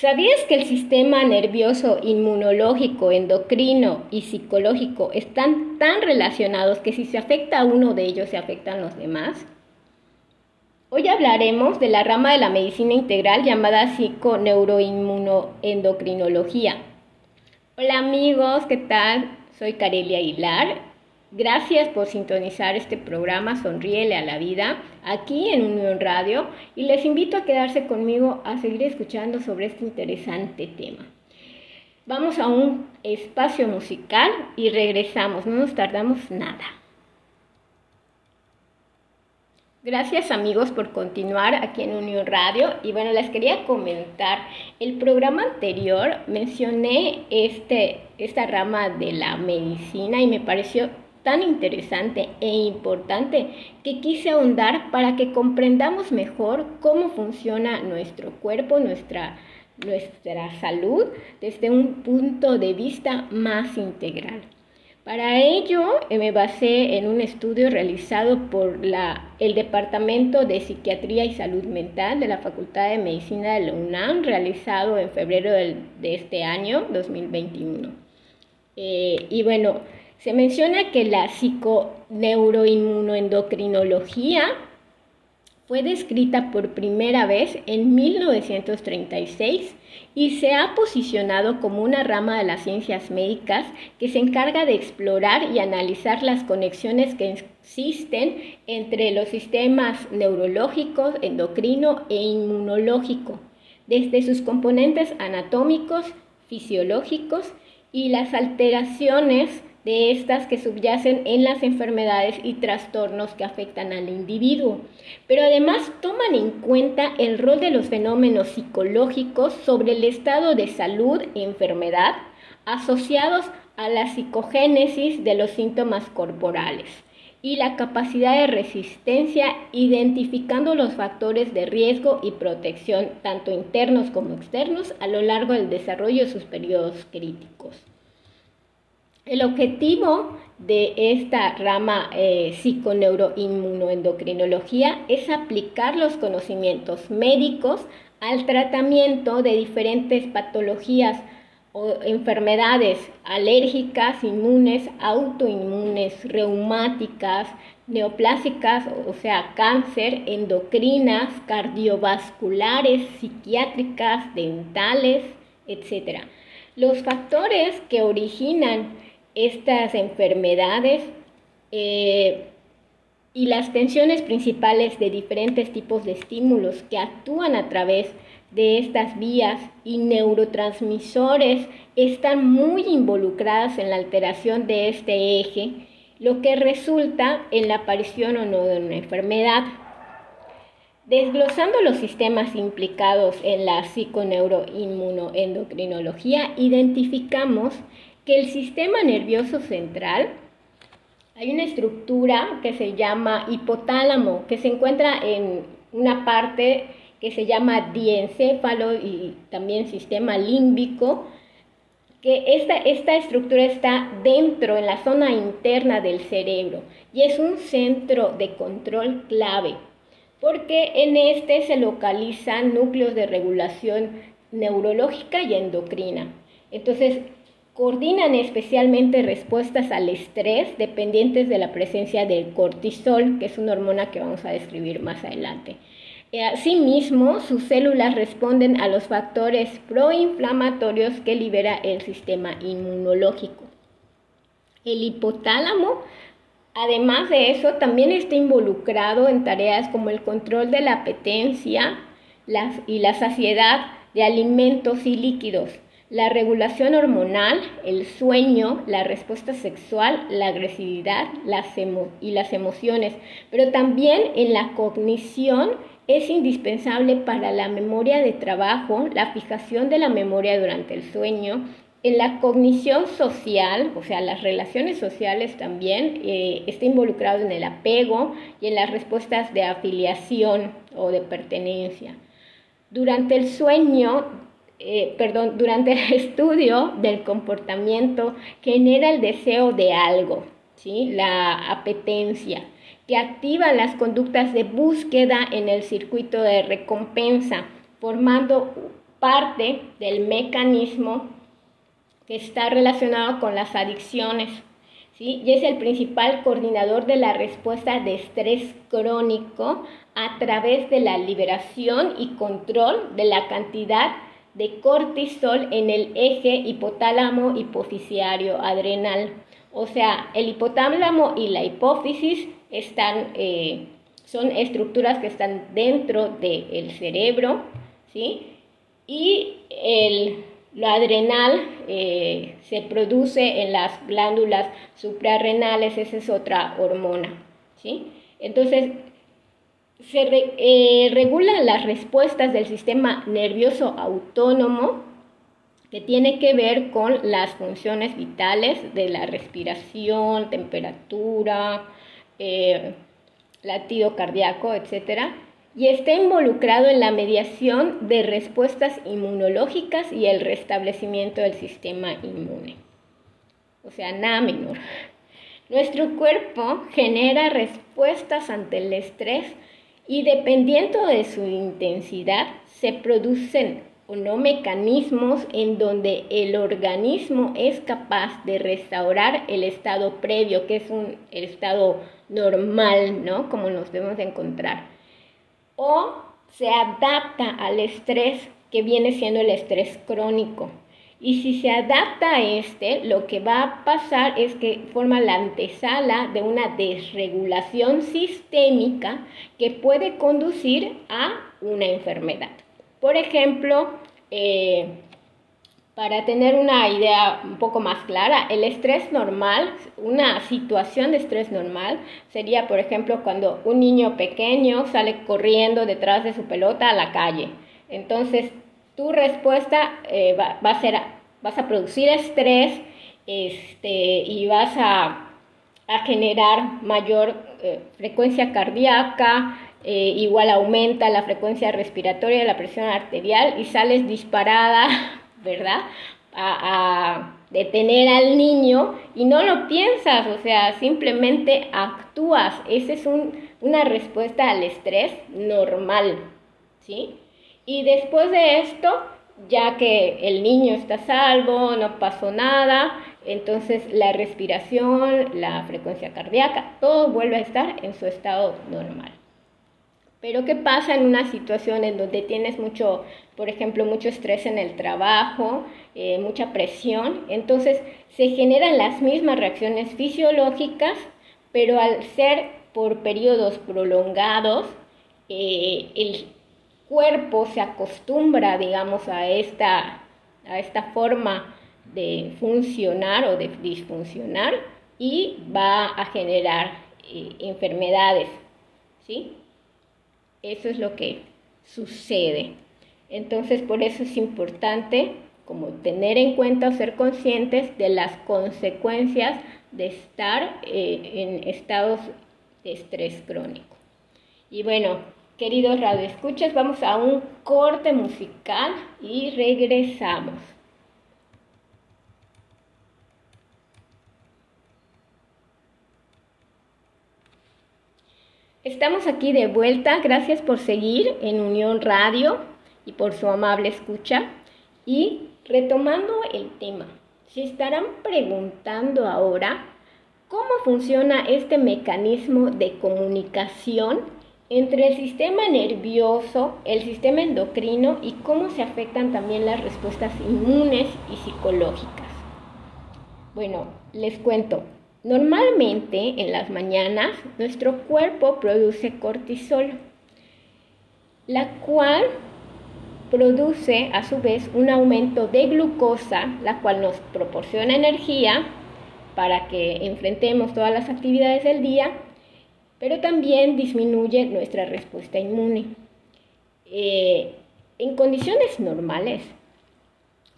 ¿Sabías que el sistema nervioso, inmunológico, endocrino y psicológico están tan relacionados que si se afecta a uno de ellos se afectan los demás? Hoy hablaremos de la rama de la medicina integral llamada psiconeuroinmunoendocrinología. Hola amigos, ¿qué tal? Soy Carelia Aguilar Gracias por sintonizar este programa Sonríele a la Vida aquí en Unión Radio y les invito a quedarse conmigo a seguir escuchando sobre este interesante tema. Vamos a un espacio musical y regresamos, no nos tardamos nada. Gracias amigos por continuar aquí en Unión Radio y bueno, les quería comentar, el programa anterior mencioné este, esta rama de la medicina y me pareció tan interesante e importante que quise ahondar para que comprendamos mejor cómo funciona nuestro cuerpo, nuestra, nuestra salud desde un punto de vista más integral. Para ello eh, me basé en un estudio realizado por la, el Departamento de Psiquiatría y Salud Mental de la Facultad de Medicina de la UNAM, realizado en febrero de este año, 2021. Eh, y bueno, se menciona que la psiconeuroinmunoendocrinología fue descrita por primera vez en 1936 y se ha posicionado como una rama de las ciencias médicas que se encarga de explorar y analizar las conexiones que existen entre los sistemas neurológicos, endocrino e inmunológico, desde sus componentes anatómicos, fisiológicos y las alteraciones de estas que subyacen en las enfermedades y trastornos que afectan al individuo. Pero además toman en cuenta el rol de los fenómenos psicológicos sobre el estado de salud y enfermedad asociados a la psicogénesis de los síntomas corporales y la capacidad de resistencia identificando los factores de riesgo y protección tanto internos como externos a lo largo del desarrollo de sus periodos críticos. El objetivo de esta rama eh, psiconeuroinmunoendocrinología es aplicar los conocimientos médicos al tratamiento de diferentes patologías o enfermedades alérgicas, inmunes, autoinmunes, reumáticas, neoplásicas, o sea, cáncer, endocrinas, cardiovasculares, psiquiátricas, dentales, etc. Los factores que originan estas enfermedades eh, y las tensiones principales de diferentes tipos de estímulos que actúan a través de estas vías y neurotransmisores están muy involucradas en la alteración de este eje, lo que resulta en la aparición o no de una enfermedad. Desglosando los sistemas implicados en la psiconeuroinmunoendocrinología, identificamos que el sistema nervioso central, hay una estructura que se llama hipotálamo, que se encuentra en una parte que se llama diencéfalo y también sistema límbico, que esta, esta estructura está dentro, en la zona interna del cerebro, y es un centro de control clave, porque en este se localizan núcleos de regulación neurológica y endocrina. Entonces, Coordinan especialmente respuestas al estrés dependientes de la presencia del cortisol, que es una hormona que vamos a describir más adelante. Eh, asimismo, sus células responden a los factores proinflamatorios que libera el sistema inmunológico. El hipotálamo, además de eso, también está involucrado en tareas como el control de la apetencia y la saciedad de alimentos y líquidos, la regulación hormonal, el sueño, la respuesta sexual, la agresividad y las emociones, pero también en la cognición es indispensable para la memoria de trabajo, la fijación de la memoria durante el sueño, en la cognición social, o sea, las relaciones sociales también, eh, está involucrado en el apego y en las respuestas de afiliación o de pertenencia. Durante el sueño eh, perdón, durante el estudio del comportamiento genera el deseo de algo, ¿sí? la apetencia, que activa las conductas de búsqueda en el circuito de recompensa, formando parte del mecanismo que está relacionado con las adicciones. ¿sí? Y es el principal coordinador de la respuesta de estrés crónico a través de la liberación y control de la cantidad cortisol en el eje hipotálamo hipofisiario adrenal. O sea, el hipotálamo y la hipófisis están, eh, son estructuras que están dentro del cerebro, ¿sí? Y el, lo adrenal eh, se produce en las glándulas suprarrenales, esa es otra hormona, ¿sí? Entonces, se eh, regulan las respuestas del sistema nervioso autónomo que tiene que ver con las funciones vitales de la respiración, temperatura, eh, latido cardíaco, etc. Y está involucrado en la mediación de respuestas inmunológicas y el restablecimiento del sistema inmune. O sea, nada menor. Nuestro cuerpo genera respuestas ante el estrés y dependiendo de su intensidad se producen o no mecanismos en donde el organismo es capaz de restaurar el estado previo, que es un, estado normal, ¿no? Como nos debemos encontrar. O se adapta al estrés que viene siendo el estrés crónico. Y si se adapta a este, lo que va a pasar es que forma la antesala de una desregulación sistémica que puede conducir a una enfermedad. Por ejemplo, eh, para tener una idea un poco más clara, el estrés normal, una situación de estrés normal, sería, por ejemplo, cuando un niño pequeño sale corriendo detrás de su pelota a la calle. Entonces, tu respuesta eh, va, a ser, vas a producir estrés este, y vas a, generar mayor eh, frecuencia cardíaca, eh, igual aumenta la frecuencia respiratoria, la presión arterial y sales disparada, ¿verdad? A, detener al niño y no lo piensas, o sea, simplemente actúas. Esa es una respuesta al estrés normal, ¿sí? Y después de esto, ya que el niño está salvo, no pasó nada, entonces la respiración, la frecuencia cardíaca, todo vuelve a estar en su estado normal. Pero ¿qué pasa en una situación en donde tienes mucho, por ejemplo, mucho estrés en el trabajo, eh, mucha presión? Entonces se generan las mismas reacciones fisiológicas, pero al ser por periodos prolongados, eh, el cuerpo se acostumbra, digamos, a esta, a esta forma de funcionar o de disfuncionar y va a generar eh, enfermedades, ¿sí? Eso es lo que sucede. Entonces, por eso es importante como tener en cuenta o ser conscientes de las consecuencias de estar eh, en estados de estrés crónico. Y bueno, Queridos radioescuchas, vamos a un corte musical y regresamos. Estamos aquí de vuelta, gracias por seguir en Unión Radio y por su amable escucha. Y retomando el tema, se estarán preguntando ahora cómo funciona este mecanismo de comunicación entre el sistema nervioso, el sistema endocrino y cómo se afectan también las respuestas inmunes y psicológicas. Bueno, les cuento. Normalmente en las mañanas nuestro cuerpo produce cortisol, la cual produce a su vez un aumento de glucosa, la cual nos proporciona energía para que enfrentemos todas las actividades del día pero también disminuye nuestra respuesta inmune. Eh, en condiciones normales,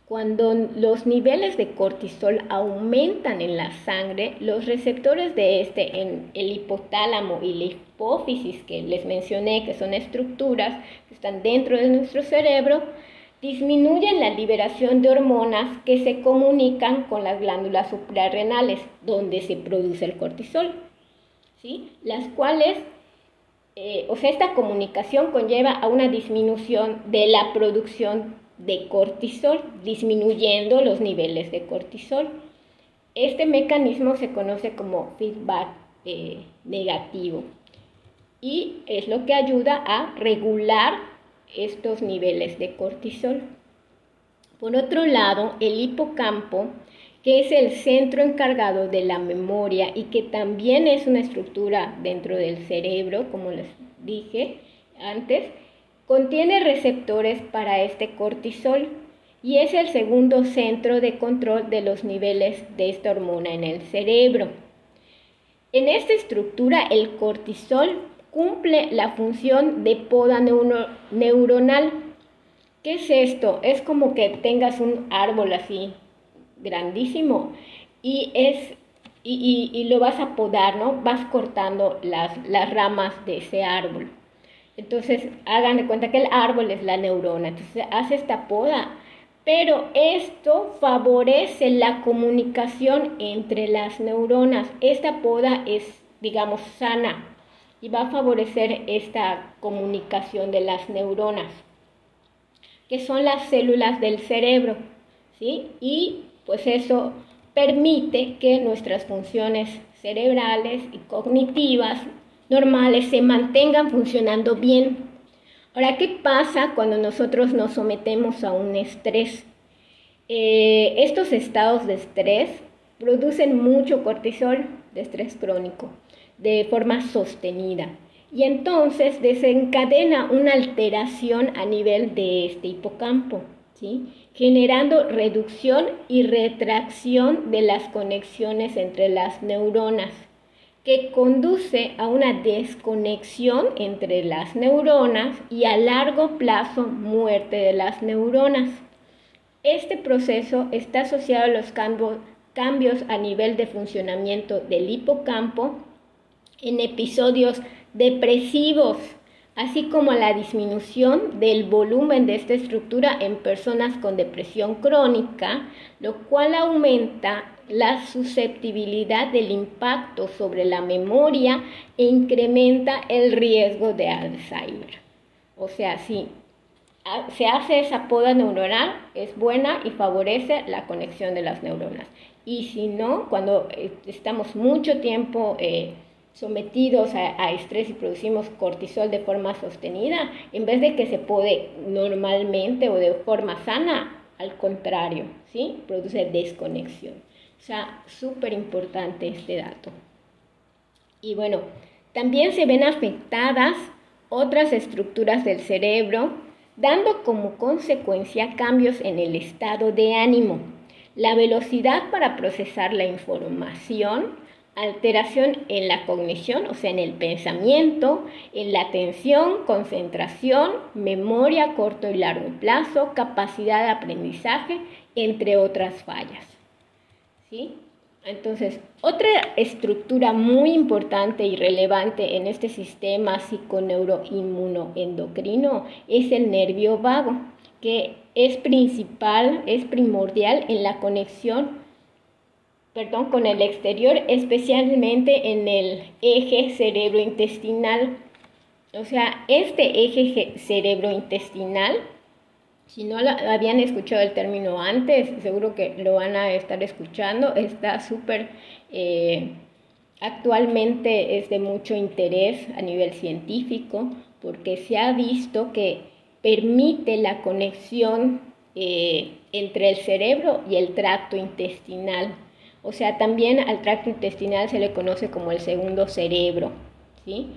cuando los niveles de cortisol aumentan en la sangre, los receptores de este en el hipotálamo y la hipófisis que les mencioné, que son estructuras que están dentro de nuestro cerebro, disminuyen la liberación de hormonas que se comunican con las glándulas suprarrenales, donde se produce el cortisol. Las cuales, eh, o sea, esta comunicación conlleva a una disminución de la producción de cortisol, disminuyendo los niveles de cortisol. Este mecanismo se conoce como feedback eh, negativo y es lo que ayuda a regular estos niveles de cortisol. Por otro lado, el hipocampo, que es el centro encargado de la memoria y que también es una estructura dentro del cerebro, como les dije antes, contiene receptores para este cortisol y es el segundo centro de control de los niveles de esta hormona en el cerebro. En esta estructura el cortisol cumple la función de poda neuronal. ¿Qué es esto? Es como que tengas un árbol así grandísimo y es y, lo vas a podar, ¿no? Vas cortando las, las ramas de ese árbol. Entonces, hagan de cuenta que el árbol es la neurona. Entonces, hace esta poda. Pero esto favorece la comunicación entre las neuronas. Esta poda es, digamos, sana y va a favorecer esta comunicación de las neuronas, que son las células del cerebro. ¿sí? Y pues eso permite que nuestras funciones cerebrales y cognitivas normales se mantengan funcionando bien. Ahora, ¿qué pasa cuando nosotros nos sometemos a un estrés? Eh, estos estados de estrés producen mucho cortisol de estrés crónico de forma sostenida y entonces desencadena una alteración a nivel de este hipocampo, generando reducción y retracción de las conexiones entre las neuronas que conduce a una desconexión entre las neuronas y a largo plazo muerte de las neuronas. Este proceso está asociado a los cambios a nivel de funcionamiento del hipocampo en episodios depresivos, así como la disminución del volumen de esta estructura en personas con depresión crónica, lo cual aumenta la susceptibilidad del impacto sobre la memoria e incrementa el riesgo de Alzheimer. O sea, si se hace esa poda neuronal, es buena y favorece la conexión de las neuronas. Y si no, cuando eh, estamos mucho tiempo eh, sometidos a, estrés y producimos cortisol de forma sostenida, en vez de que se pode normalmente o de forma sana, al contrario, ¿sí? produce desconexión. O sea, súper importante este dato. Y bueno, también se ven afectadas otras estructuras del cerebro, dando como consecuencia cambios en el estado de ánimo, la velocidad para procesar la información, alteración en la cognición, o sea, en el pensamiento, en la atención, concentración, memoria a corto y largo plazo, capacidad de aprendizaje, entre otras fallas. ¿sí? Entonces, otra estructura muy importante y relevante en este sistema psiconeuroinmunoendocrino es el nervio vago, que es principal, es primordial en la conexión perdón, con el exterior, especialmente en el eje cerebrointestinal. O sea, este eje cerebrointestinal si no habían escuchado el término antes, seguro que lo van a estar escuchando. Está súper, eh, actualmente es de mucho interés a nivel científico porque se ha visto que permite la conexión eh, entre el cerebro y el tracto intestinal. O sea, también al tracto intestinal se le conoce como el segundo cerebro, ¿sí?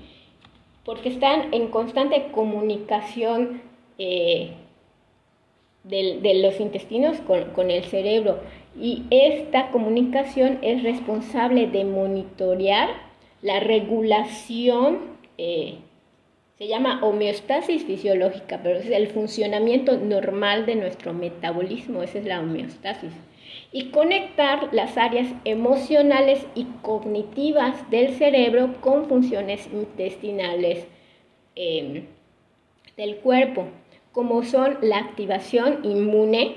Porque están en constante comunicación eh, de, los intestinos con, el cerebro. Y esta comunicación es responsable de monitorear la regulación, eh, se llama homeostasis fisiológica, pero es el funcionamiento normal de nuestro metabolismo, esa es la homeostasis. Y conectar las áreas emocionales y cognitivas del cerebro con funciones intestinales eh, del cuerpo como son la activación inmune,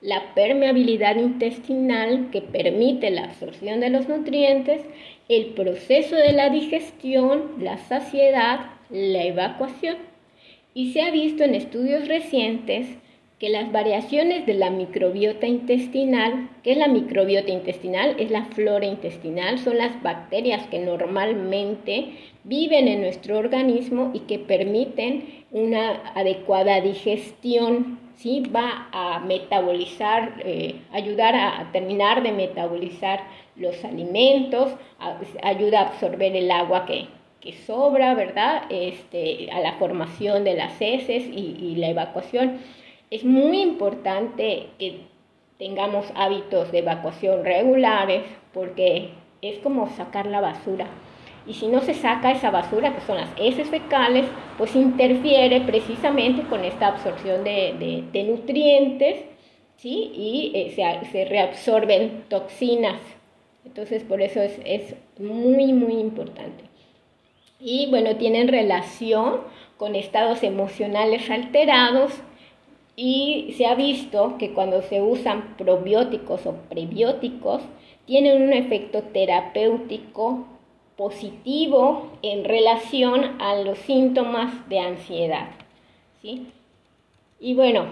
la permeabilidad intestinal que permite la absorción de los nutrientes, el proceso de la digestión, la saciedad, la evacuación. Y se ha visto en estudios recientes que las variaciones de la microbiota intestinal, ¿qué es la microbiota intestinal? Es la flora intestinal, son las bacterias que normalmente viven en nuestro organismo y que permiten una adecuada digestión, ¿sí? va a metabolizar, eh, ayudar a, terminar de metabolizar los alimentos, ayuda a absorber el agua que, que sobra, ¿verdad? Este, a la formación de las heces y la evacuación. Es muy importante que tengamos hábitos de evacuación regulares porque es como sacar la basura. Y si no se saca esa basura, que son las heces fecales, pues interfiere precisamente con esta absorción de, nutrientes, ¿sí? Y eh, se, reabsorben toxinas. Entonces, por eso es, es muy, muy importante. Y bueno, tienen relación con estados emocionales alterados y se ha visto que cuando se usan probióticos o prebióticos, tienen un efecto terapéutico positivo en relación a los síntomas de ansiedad. ¿sí? Y bueno,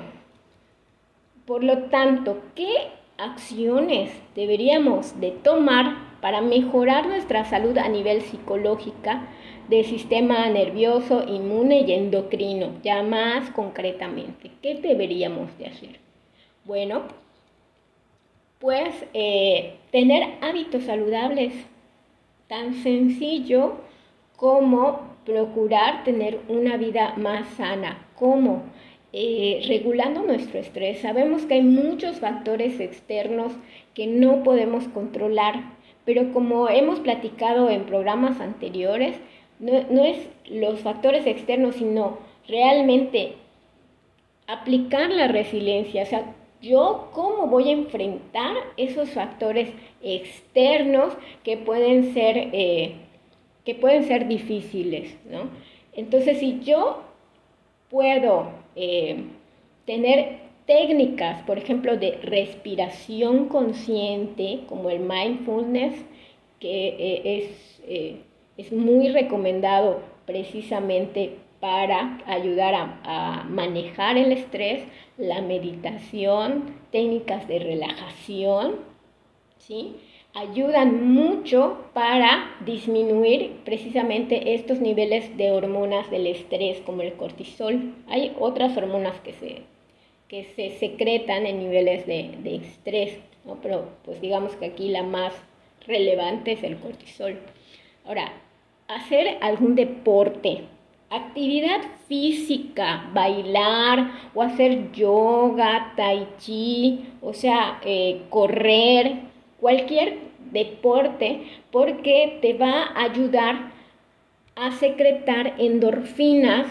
por lo tanto, ¿qué acciones deberíamos de tomar para mejorar nuestra salud a nivel psicológica del sistema nervioso, inmune y endocrino? Ya más concretamente, ¿qué deberíamos de hacer? Bueno, pues eh, tener hábitos saludables tan sencillo como procurar tener una vida más sana, como eh, regulando nuestro estrés. Sabemos que hay muchos factores externos que no podemos controlar, pero como hemos platicado en programas anteriores, no, no es los factores externos, sino realmente aplicar la resiliencia, o sea, yo cómo voy a enfrentar esos factores externos que pueden ser, eh, que pueden ser difíciles, ¿no? Entonces, si yo puedo eh, tener técnicas, por ejemplo, de respiración consciente, como el mindfulness, que eh, es, es muy recomendado precisamente para ayudar a, manejar el estrés, la meditación, técnicas de relajación, ¿sí? ayudan mucho para disminuir precisamente estos niveles de hormonas del estrés como el cortisol. Hay otras hormonas que se, que se secretan en niveles de, de estrés, ¿no? pero pues digamos que aquí la más relevante es el cortisol. Ahora, hacer algún deporte, Actividad física, bailar o hacer yoga, tai chi, o sea, eh, correr, cualquier deporte, porque te va a ayudar a secretar endorfinas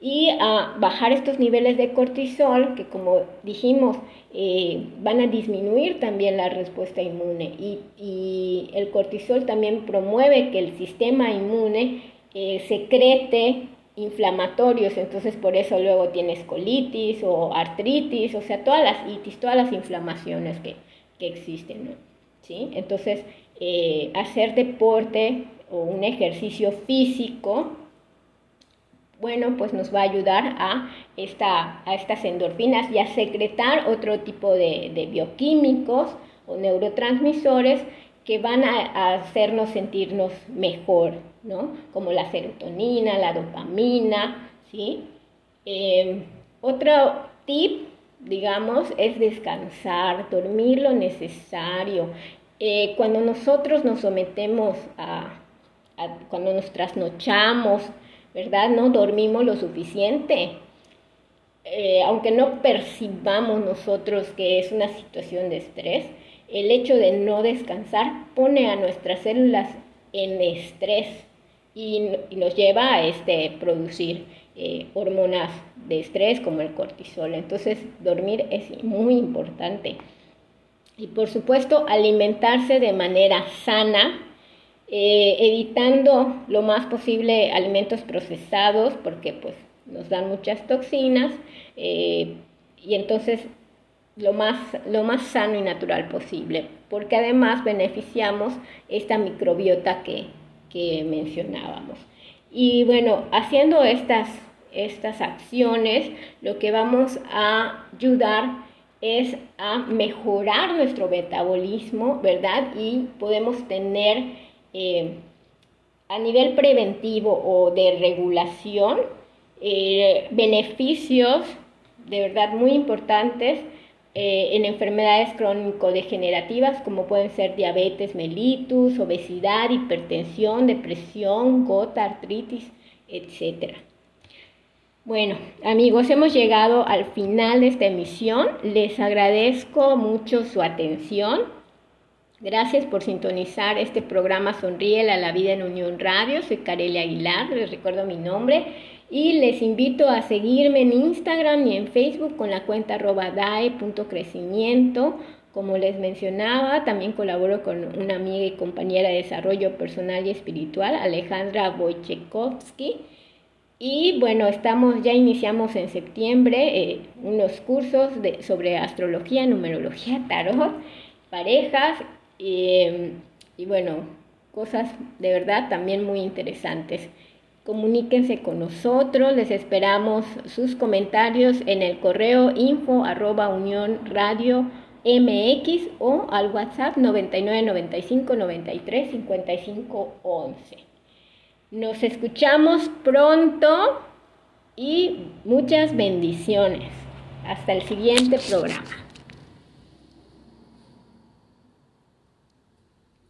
y a bajar estos niveles de cortisol que como dijimos eh, van a disminuir también la respuesta inmune. Y, y el cortisol también promueve que el sistema inmune eh, secrete inflamatorios, entonces por eso luego tienes colitis o artritis, o sea, todas las itis, todas las inflamaciones que, existen, ¿Sí? Entonces, eh, hacer deporte o un ejercicio físico, bueno, pues nos va a ayudar a, esta, a estas endorfinas y a secretar otro tipo de, de bioquímicos o neurotransmisores que van a, hacernos sentirnos mejor, ¿no? Como la serotonina, la dopamina, ¿sí? Em, otro tip, digamos, es descansar, dormir lo necesario. Eh, cuando nosotros nos sometemos a, cuando nos trasnochamos, ¿verdad? No dormimos lo suficiente. Eh, aunque no percibamos nosotros que es una situación de estrés, el hecho de no descansar pone a nuestras células en estrés y, nos lleva a este, producir eh, hormonas de estrés como el cortisol. Entonces, dormir es muy importante. Y por supuesto, alimentarse de manera sana, eh, evitando lo más posible alimentos procesados, porque pues nos dan muchas toxinas, eh, y entonces lo más, lo más sano y natural posible, porque además beneficiamos esta microbiota que, mencionábamos. Y bueno, haciendo estas, estas acciones, lo que vamos a ayudar es a mejorar nuestro metabolismo, ¿verdad? Y podemos tener eh, a nivel preventivo o de regulación eh, beneficios de verdad muy importantes eh, en enfermedades crónico-degenerativas como pueden ser diabetes mellitus, obesidad, hipertensión, depresión, gota, artritis, etc. Bueno, amigos, hemos llegado al final de esta emisión. Les agradezco mucho su atención. Gracias por sintonizar este programa Sonríe a la vida en Unión Radio. Soy Carelia Aguilar, les recuerdo mi nombre y les invito a seguirme en Instagram y en Facebook con la cuenta dae.crecimiento. Como les mencionaba, también colaboro con una amiga y compañera de desarrollo personal y espiritual, Alejandra Wojciechowski. Y bueno, estamos, ya iniciamos en septiembre eh, unos cursos de, sobre astrología, numerología, tarot, parejas eh, y bueno, cosas de verdad también muy interesantes comuníquense con nosotros, les esperamos sus comentarios en el correo info arroba unión radio mx o al WhatsApp 99 95 93 55 11. Nos escuchamos pronto y muchas bendiciones. Hasta el siguiente programa.